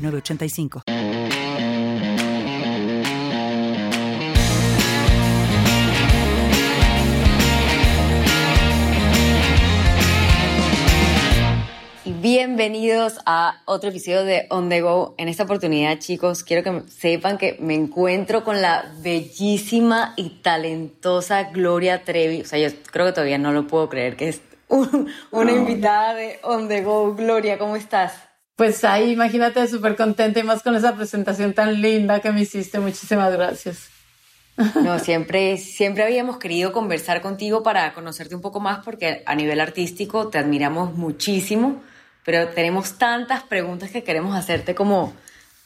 985. Bienvenidos a otro episodio de On The Go. En esta oportunidad, chicos, quiero que sepan que me encuentro con la bellísima y talentosa Gloria Trevi. O sea, yo creo que todavía no lo puedo creer que es una invitada de On The Go. Gloria, ¿cómo estás? Pues ahí, imagínate, súper contenta y más con esa presentación tan linda que me hiciste. Muchísimas gracias. No, siempre, siempre habíamos querido conversar contigo para conocerte un poco más porque a nivel artístico te admiramos muchísimo, pero tenemos tantas preguntas que queremos hacerte como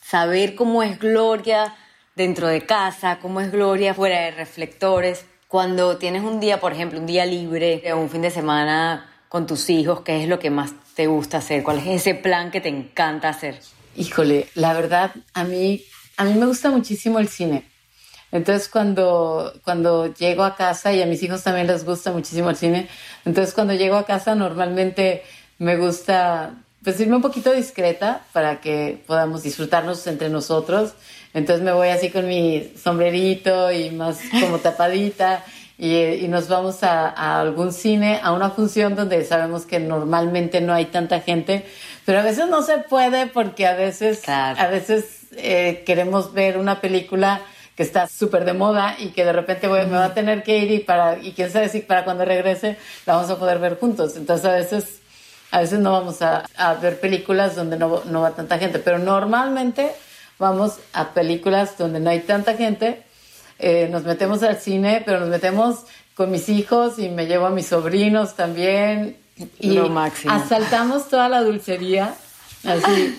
saber cómo es Gloria dentro de casa, cómo es Gloria fuera de reflectores. Cuando tienes un día, por ejemplo, un día libre un fin de semana con tus hijos, ¿qué es lo que más te gusta hacer? ¿Cuál es ese plan que te encanta hacer? Híjole, la verdad, a mí, a mí me gusta muchísimo el cine. Entonces cuando, cuando llego a casa, y a mis hijos también les gusta muchísimo el cine, entonces cuando llego a casa normalmente me gusta pues irme un poquito discreta para que podamos disfrutarnos entre nosotros. Entonces me voy así con mi sombrerito y más como tapadita y, nos vamos a, algún cine, a una función donde sabemos que normalmente no hay tanta gente, pero a veces no se puede porque a veces, a veces eh, queremos ver una película que está súper de moda y que de repente me va a tener que ir y para y quién sabe si para cuando regrese la vamos a poder ver juntos. Entonces a veces a veces no vamos a, a ver películas donde no, no va tanta gente, pero normalmente vamos a películas donde no hay tanta gente eh, nos metemos al cine, pero nos metemos con mis hijos y me llevo a mis sobrinos también. Y lo máximo. asaltamos toda la dulcería. Así,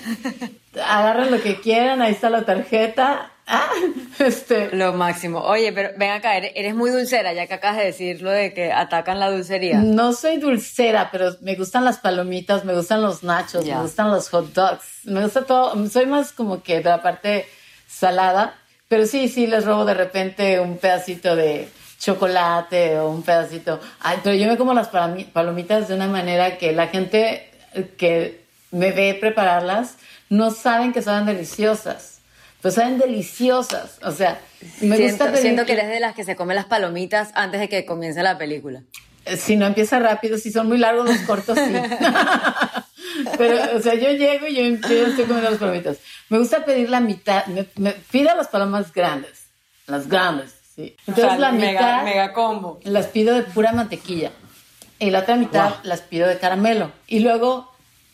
agarren lo que quieran, ahí está la tarjeta. Ah, este. Lo máximo. Oye, pero ven acá, eres, muy dulcera, ya que acabas de decir lo de que atacan la dulcería. No soy dulcera, pero me gustan las palomitas, me gustan los nachos, me gustan los hot dogs, me gusta todo. Soy más como que de la parte salada, pero sí, sí, les robo de repente un pedacito de chocolate o un pedacito. Ay, pero yo me como las palomitas de una manera que la gente que me ve prepararlas no saben que son deliciosas. Pues saben deliciosas. O sea, me siento, gusta Siento que eres de las que se come las palomitas antes de que comience la película. Si no empieza rápido, si son muy largos los cortos, sí. Pero, o sea, yo llego y yo, estoy comiendo las palomitas. Me gusta pedir la mitad, me, pido las palomas grandes, las grandes, sí. Entonces la mitad mega, combo. las pido de pura mantequilla y la otra mitad las pido de caramelo. Y luego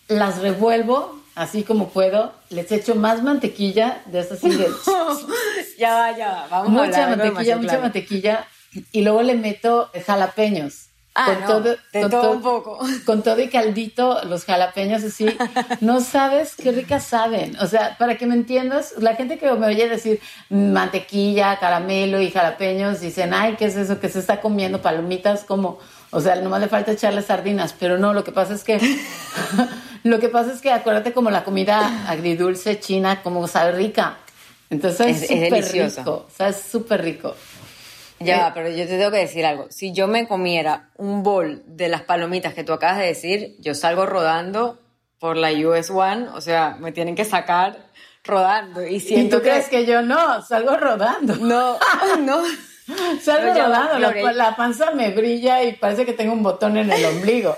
las revuelvo así como puedo, les echo más mantequilla de esas así ya va, ya va, vamos mucha mantequilla, mucha mantequilla y luego le meto jalapeños. Ah, con todo, con todo, un poco. Con todo y caldito, los jalapeños así. No sabes qué ricas saben. O sea, para que me entiendas, la gente que me oye decir mantequilla, caramelo y jalapeños, dicen, ay, ¿qué es eso? Que se está comiendo palomitas como, o sea, nomás le falta echarle sardinas. Pero no, lo que pasa es que, lo que pasa es que acuérdate como la comida agridulce china, como sabe rica. Entonces es súper rico. O sea, es súper rico. Ya, eh, pero yo te tengo que decir algo. Si yo me comiera un bol de las palomitas que tú acabas de decir, yo salgo rodando por la US One, o sea, me tienen que sacar rodando. ¿Y, siento tú crees que yo no? Salgo rodando. No, no. Salgo rodando, la, panza me brilla y parece que tengo un botón en el ombligo.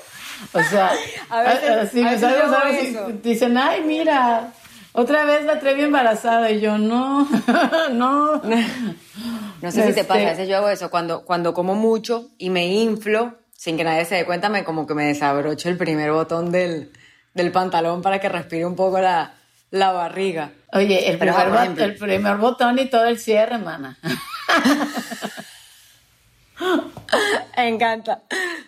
O sea, a veces, me salgo, dicen, ay, mira, otra vez la Trevi embarazada y yo, no, no. No sé si te pasa, a veces yo hago eso, cuando, cuando como mucho y me inflo, sin que nadie se dé cuenta, me como que me desabrocho el primer botón del, del pantalón para que respire un poco la, la barriga. Oye, el, primer, el primer botón y todo el cierre, mana. me encanta,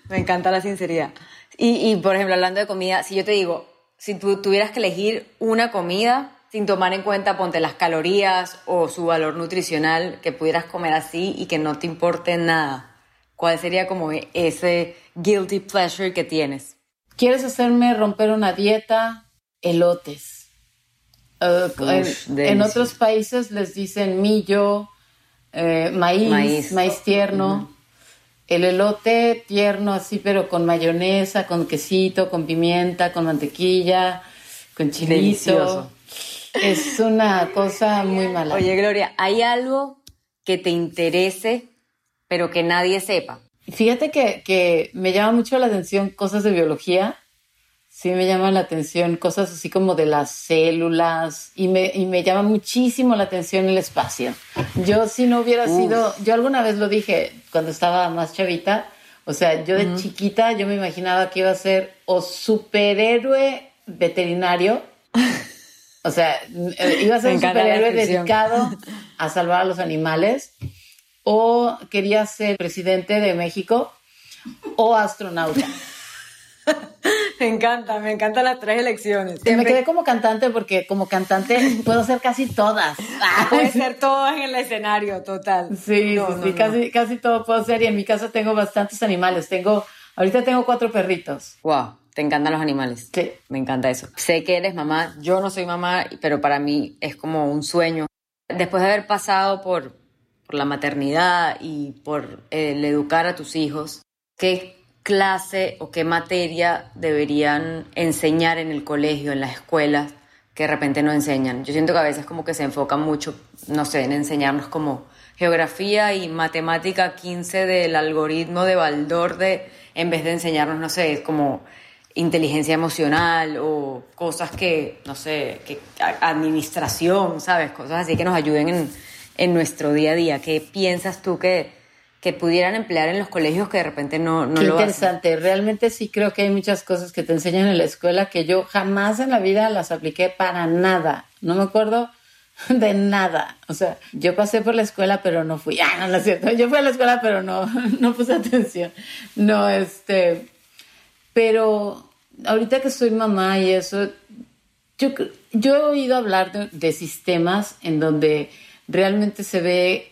me encanta la sinceridad. Y, y, por ejemplo, hablando de comida, si yo te digo, si tú tuvieras que elegir una comida sin tomar en cuenta, ponte las calorías o su valor nutricional, que pudieras comer así y que no te importe nada? ¿Cuál sería como ese guilty pleasure que tienes? ¿Quieres hacerme romper una dieta? Elotes. Uh, en, otros países les dicen millo, eh, maíz, maíz, tierno. El elote tierno así, pero con mayonesa, con quesito, con pimienta, con mantequilla, con chilito. Es una cosa muy mala. Oye, Gloria, ¿hay algo que te interese, pero que nadie sepa? Fíjate que, que me llama mucho la atención cosas de biología. Sí me llama la atención cosas así como de las células y me, y me llama muchísimo la atención el espacio. Yo si no hubiera sido, yo alguna vez lo dije cuando estaba más chavita, o sea, yo de chiquita yo me imaginaba que iba a ser o superhéroe veterinario o sea, eh, iba a ser un superhéroe dedicado a salvar a los animales, o quería ser presidente de México, o astronauta. Me encanta, me encantan las tres elecciones. Me quedé como cantante porque como cantante puedo ser casi todas. Puede ser todas en el escenario, total. Sí, sí, Casi, casi todo puedo ser y en mi casa tengo bastantes animales. Tengo, ahorita tengo cuatro perritos. Wow. Te encantan los animales. Sí. Me encanta eso. Sé que eres mamá. Yo no soy mamá, pero para mí es como un sueño. Después de haber pasado por, por la maternidad y por el educar a tus hijos, ¿qué clase o qué materia deberían enseñar en el colegio, en las escuelas, que de repente no enseñan? Yo siento que a veces como que se enfocan mucho, no sé, en enseñarnos como geografía y matemática 15 del algoritmo de Baldor en vez de enseñarnos, no sé, como inteligencia emocional o cosas que, no sé, que administración, ¿sabes? Cosas así que nos ayuden en, en nuestro día a día. ¿Qué piensas tú que, que pudieran emplear en los colegios que de repente no, no Qué interesante. Realmente sí creo que hay muchas cosas que te enseñan en la escuela que yo jamás en la vida las apliqué para nada. No me acuerdo de nada. O sea, yo pasé por la escuela, pero no fui. Ah, no, no es cierto. Yo fui a la escuela, pero no, no puse atención. No, este pero ahorita que soy mamá y eso, yo, yo he oído hablar de, sistemas en donde realmente se ve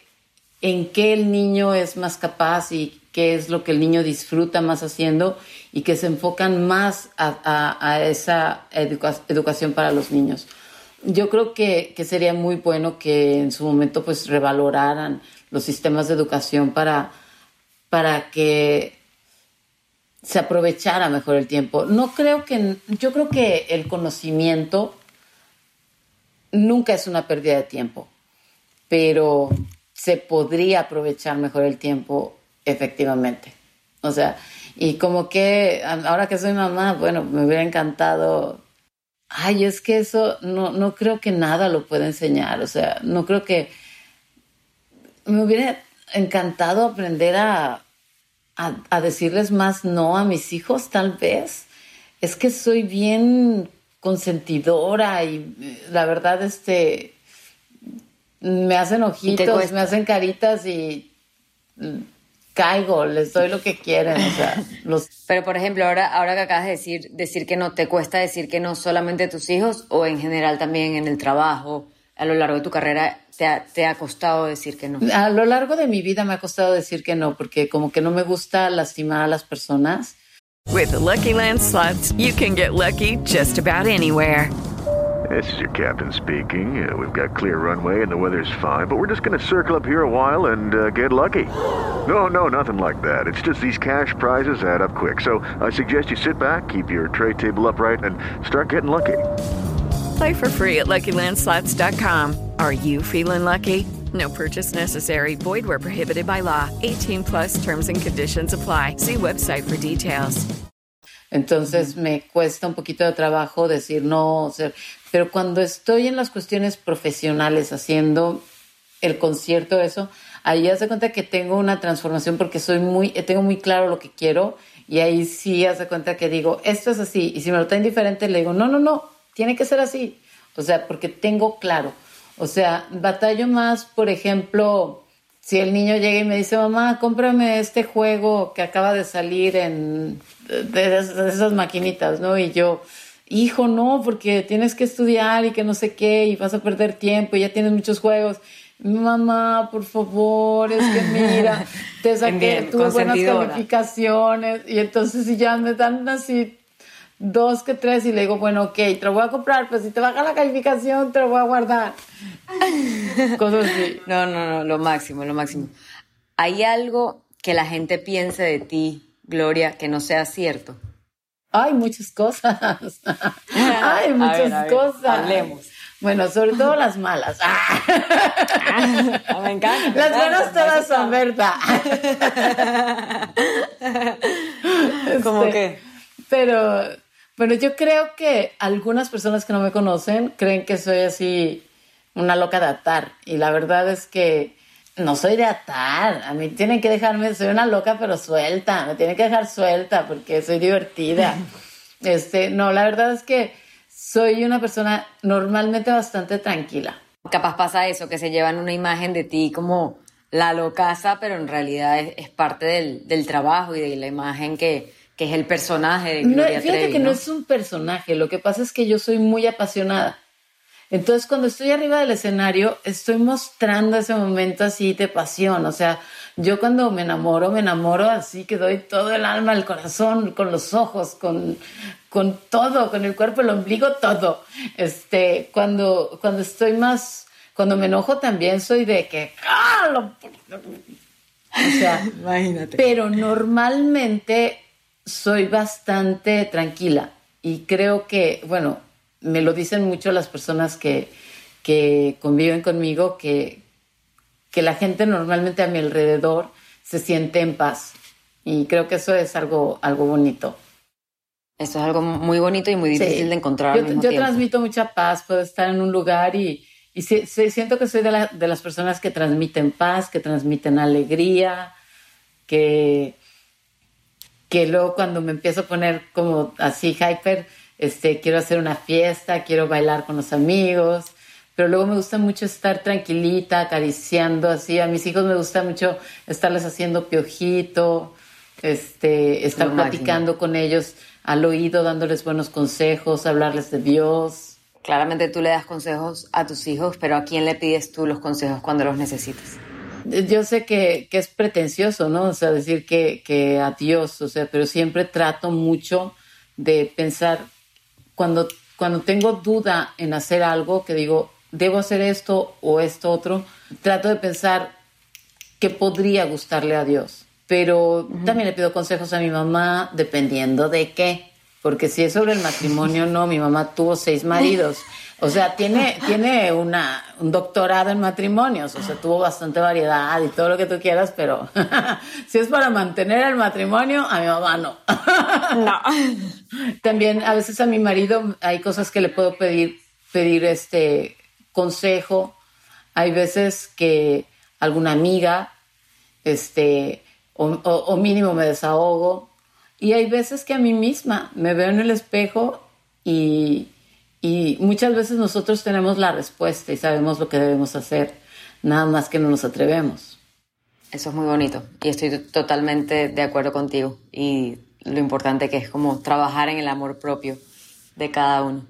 en qué el niño es más capaz y qué es lo que el niño disfruta más haciendo y que se enfocan más a, esa educación para los niños. Yo creo que, que, sería muy bueno que en su momento pues revaloraran los sistemas de educación para, para que se aprovechara mejor el tiempo. No creo que, yo creo que el conocimiento nunca es una pérdida de tiempo, pero se podría aprovechar mejor el tiempo efectivamente. O sea, y como que ahora que soy mamá, bueno, me hubiera encantado. Ay, es que eso no, no creo que nada lo pueda enseñar. O sea, no creo que. Me hubiera encantado aprender a, a, decirles más no a mis hijos, tal vez. Es que soy bien consentidora y la verdad, este, me hacen ojitos, me hacen caritas y caigo, les doy lo que quieren. O sea, los... Pero por ejemplo, ahora, ahora que acabas de decir, decir que no, ¿te cuesta decir que no solamente a tus hijos o en general también en el trabajo? a lo largo de tu carrera te ha, te ha costado decir que no? A lo largo de mi vida me ha costado decir que no, porque como que no me gusta lastimar a las personas. With the Lucky Land slots, you can get lucky just about anywhere. This is your captain speaking. Uh, we've got clear runway and the weather's fine, but we're just going to circle up here a while and uh, get lucky. No, no, nothing like that. It's just these cash prizes add up quick. So I suggest you sit back, keep your tray table upright, and start getting lucky. Play for free at LuckyLandSlots.com. Are you feeling lucky? No purchase necessary. Void where prohibited by law. 18 plus terms and conditions apply. See website for details. Entonces me cuesta un poquito de trabajo decir no, ser, pero cuando estoy en las cuestiones profesionales haciendo el concierto, eso, ahí ya se cuenta que tengo una transformación porque soy muy, tengo muy claro lo que quiero y ahí sí hace cuenta que digo, esto es así, y si me lo está indiferente, le digo, no, no, no, tiene que ser así. O sea, porque tengo claro. O sea, batallo más, por ejemplo, si el niño llega y me dice, mamá, cómprame este juego que acaba de salir en de, esas maquinitas, ¿no? Y yo, hijo, no, porque tienes que estudiar y que no sé qué, y vas a perder tiempo, y ya tienes muchos juegos. Mamá, por favor, es que mira, te saqué, tuve buenas calificaciones, y entonces si ya me dan así dos que tres, y le digo, bueno, ok, te lo voy a comprar, pero si te baja la calificación, te lo voy a guardar. Cosas así. No, no, no, lo máximo, lo máximo. ¿Hay algo que la gente piense de ti, Gloria, que no sea cierto? Hay muchas cosas. Hay muchas cosas. Hablemos. Bueno, sobre todo las malas. Ah, me encanta. las buenas todas son verdad. ¿Cómo este, Pero, bueno, yo creo que algunas personas que no me conocen creen que soy así una loca de atar. Y la verdad es que no soy de atar, a mí tienen que dejarme, soy una loca pero suelta, me tienen que dejar suelta porque soy divertida. Este, no, la verdad es que soy una persona normalmente bastante tranquila. Capaz pasa eso, que se llevan una imagen de ti como la locaza, pero en realidad es, parte del, trabajo y de la imagen que, es el personaje de Gloria no, Fíjate que ¿no? no es un personaje, lo que pasa es que yo soy muy apasionada. Entonces, cuando estoy arriba del escenario, estoy mostrando ese momento así de pasión. O sea, yo cuando me enamoro, me enamoro así que doy todo el alma, el corazón, con los ojos, con, con todo, con el cuerpo, el ombligo, todo. Este, cuando, cuando estoy más, cuando me enojo también soy de que, ¡ah! O sea, imagínate. Pero normalmente soy bastante tranquila y creo que, bueno, me lo dicen mucho las personas que, que conviven conmigo, que, que la gente normalmente a mi alrededor se siente en paz. Y creo que eso es algo, algo bonito. Eso es algo muy bonito y muy difícil de encontrar. Yo, yo transmito mucha paz, puedo estar en un lugar y, y siento que soy de, de, las personas que transmiten paz, que transmiten alegría, que, que luego cuando me empiezo a poner como así hyper, este, quiero hacer una fiesta, quiero bailar con los amigos, pero luego me gusta mucho estar tranquilita, acariciando así. A mis hijos me gusta mucho estarles haciendo piojito, este, estar platicando con ellos al oído, dándoles buenos consejos, hablarles de Dios. Claramente tú le das consejos a tus hijos, pero ¿a quién le pides tú los consejos cuando los necesitas? Yo sé que, que es pretencioso, ¿no? O sea, decir que, que a Dios, o sea, pero siempre trato mucho de pensar cuando, cuando tengo duda en hacer algo, que digo, debo hacer esto o esto otro, trato de pensar qué podría gustarle a Dios. Pero también le pido consejos a mi mamá dependiendo de qué. Porque si es sobre el matrimonio, no, mi mamá tuvo seis maridos. O sea, tiene, tiene una, un doctorado en matrimonios, o sea, tuvo bastante variedad y todo lo que tú quieras, pero si es para mantener el matrimonio, a mi mamá no. no. También a veces a mi marido hay cosas que le puedo pedir, pedir este consejo. Hay veces que alguna amiga, este, o, o mínimo me desahogo. Y hay veces que a mí misma me veo en el espejo y y muchas veces nosotros tenemos la respuesta y sabemos lo que debemos hacer, nada más que no nos atrevemos. Eso es muy bonito y estoy totalmente de acuerdo contigo y lo importante que es como trabajar en el amor propio de cada uno.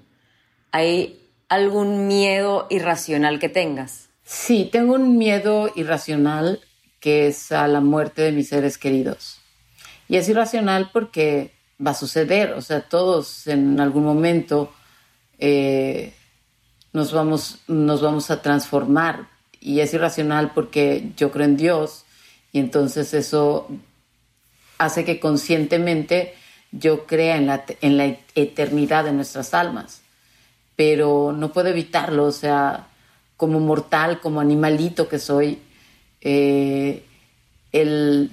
¿Hay algún miedo irracional que tengas? Sí, tengo un miedo irracional que es a la muerte de mis seres queridos. Y es irracional porque va a suceder, o sea, todos en algún momento eh, nos, vamos, nos vamos a transformar. Y es irracional porque yo creo en Dios y entonces eso hace que conscientemente yo crea en la, en la eternidad de nuestras almas. Pero no puedo evitarlo, o sea, como mortal, como animalito que soy, eh, el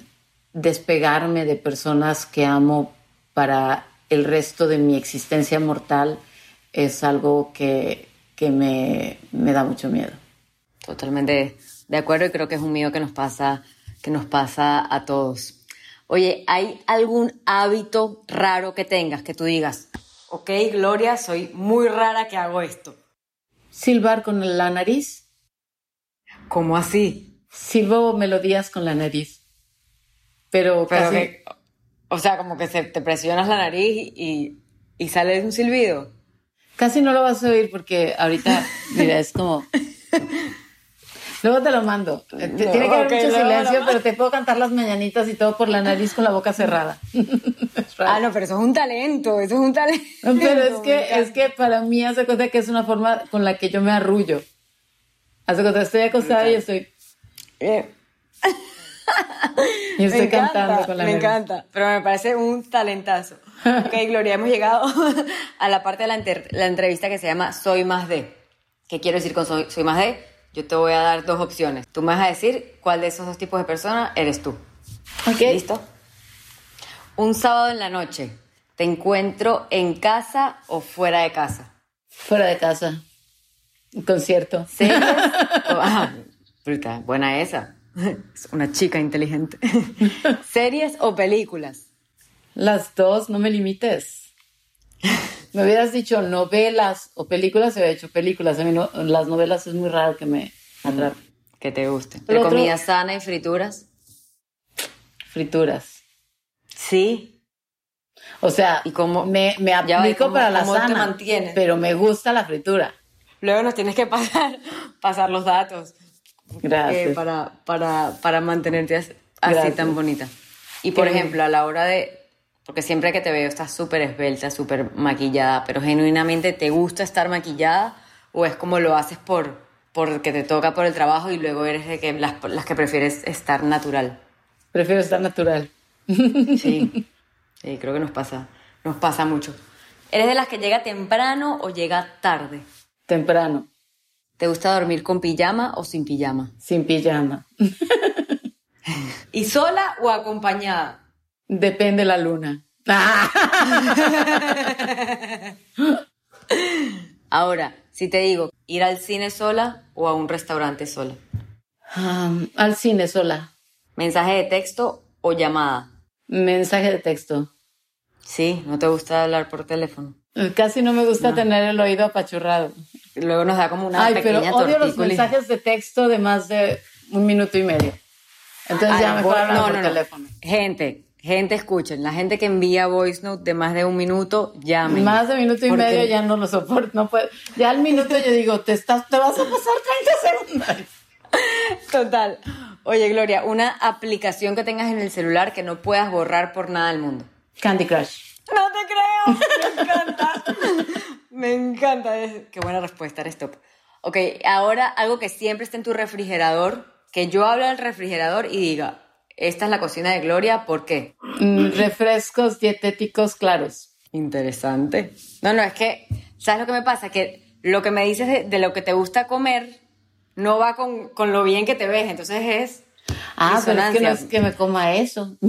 despegarme de personas que amo para el resto de mi existencia mortal es algo que, me, da mucho miedo. Totalmente de acuerdo y creo que es un miedo que nos pasa, que nos pasa a todos. Oye, ¿hay algún hábito raro que tengas que tú digas, ok, Gloria, soy muy rara que hago esto? Silbar con la nariz. ¿Cómo así? Silbo melodías con la nariz. Pero, casi... o sea, como que se, te presionas la nariz y, y sale un silbido. Casi no lo vas a oír porque ahorita, mira, es como... Luego te lo mando. Eh, tiene que haber mucho silencio, pero te puedo cantar las mañanitas y todo por la nariz con la boca cerrada. ah, no, pero eso es un talento, eso es un talento. pero es que, es que para mí hace cuenta que es una forma con la que yo me arrullo. Hace cuenta, estoy acostada y estoy... Eh. y estoy cantando con la Me encanta, pero me parece un talentazo. Ok, Gloria, hemos llegado a la parte de la, la entrevista que se llama Soy más de. ¿Qué quiero decir con soy, soy más de? Yo te voy a dar dos opciones. Tú me vas a decir cuál de esos dos tipos de personas eres tú. Ok. ¿Listo? Un sábado en la noche, ¿te encuentro en casa o fuera de casa? Fuera de casa. Un concierto. ¿Series? ah, bruta, buena esa. Es una chica inteligente. ¿Series o películas? Las dos, no me limites. Me hubieras dicho novelas o películas, se hubiera hecho películas. A mí las novelas es muy raro que me atrapen. Que te guste. ¿De comida sana y frituras? Frituras. Sí. O sea, ¿Y cómo, me, me aplico para la sana, pero me gusta la fritura. Luego nos tienes que pasar, pasar los datos. Gracias. Eh, para, para, para mantenerte así tan bonita. Y por ejemplo, a la hora de porque siempre que te veo estás súper esbelta, súper maquillada, pero genuinamente te gusta estar maquillada o es como lo haces por porque te toca por el trabajo y luego eres de que las, las que prefieres estar natural. Prefiero estar natural. Sí, sí, creo que nos pasa, nos pasa mucho. ¿Eres de las que llega temprano o llega tarde? Temprano. ¿Te gusta dormir con pijama o sin pijama? Sin pijama. ¿Y sola o acompañada? Depende la luna. Ahora, si te digo, ¿ir al cine sola o a un restaurante sola? al cine sola. ¿Mensaje de texto o llamada? Mensaje de texto. Sí, ¿no te gusta hablar por teléfono? Casi no me gusta tener el oído apachurrado. Luego nos da como una Ay, pero odio los mensajes de texto de más de un minuto y medio. Entonces ya mejor hablar por teléfono. Gente, Gente, escuchen, la gente que envía voice note de más de un minuto, llamen. Más de minuto y medio ya no lo soporto, no puedo. Ya al minuto yo digo, te, estás, te vas a pasar 30 segundos. Total. Oye, Gloria, una aplicación que tengas en el celular que no puedas borrar por nada del mundo. Candy Crush. No te creo. Me encanta. Me encanta. Qué buena respuesta, eres top. Ok, ahora algo que siempre esté en tu refrigerador, que yo hable al refrigerador y diga, esta es la cocina de Gloria, ¿por qué? Mm, refrescos dietéticos claros. Interesante. No, no, es que, ¿sabes lo que me pasa? Que lo que me dices de, lo que te gusta comer no va con, con, lo bien que te ves, entonces es... Ah, pero es que no es que me coma eso.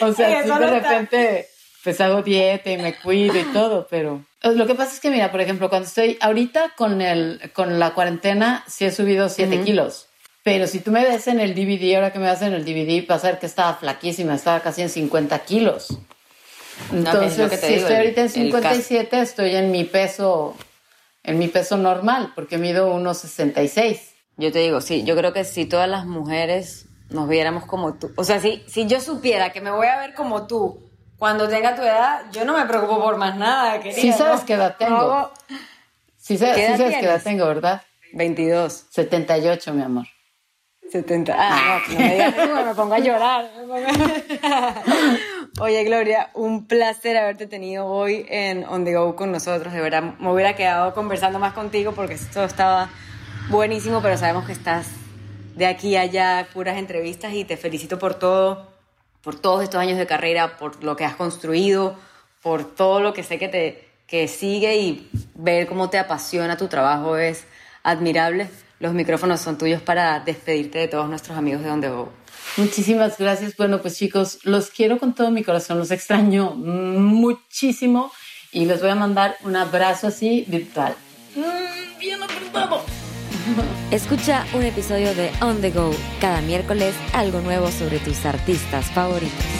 o sea, sí, de repente pues hago dieta y me cuido y todo, pero lo que pasa es que mira, por ejemplo, cuando estoy ahorita con el con la cuarentena sí he subido 7 kilos. Pero si tú me ves en el DVD, ahora que me ves en el DVD, vas a ver que estaba flaquísima, estaba casi en 50 kilos. Entonces, si estoy ahorita en 57, estoy en mi peso, en mi peso normal, porque mido 1,66. Yo te digo, sí, yo creo que si todas las mujeres nos viéramos como tú, o sea, si, si yo supiera que me voy a ver como tú cuando tenga tu edad, yo no me preocupo por más nada. Querida, sí sabes qué edad tengo. Sí, sabes, ¿Qué sabes qué edad tengo, ¿verdad? 22. 78, mi amor. 70. Ah, no, no me digas me pongo a llorar. Oye, Gloria, un placer haberte tenido hoy en On The Go con nosotros. De verdad, me hubiera quedado conversando más contigo porque esto estaba buenísimo, pero sabemos que estás de aquí a allá, puras entrevistas y te felicito por todo, por todos estos años de carrera, por lo que has construido, por todo lo que sé que te que sigue y ver cómo te apasiona tu trabajo es admirable los micrófonos son tuyos para despedirte de todos nuestros amigos de Donde Go. Muchísimas gracias. Bueno, pues chicos, los quiero con todo mi corazón, los extraño muchísimo y les voy a mandar un abrazo así virtual. Mm, bien apretado. Escucha un episodio de On The Go cada miércoles, algo nuevo sobre tus artistas favoritos.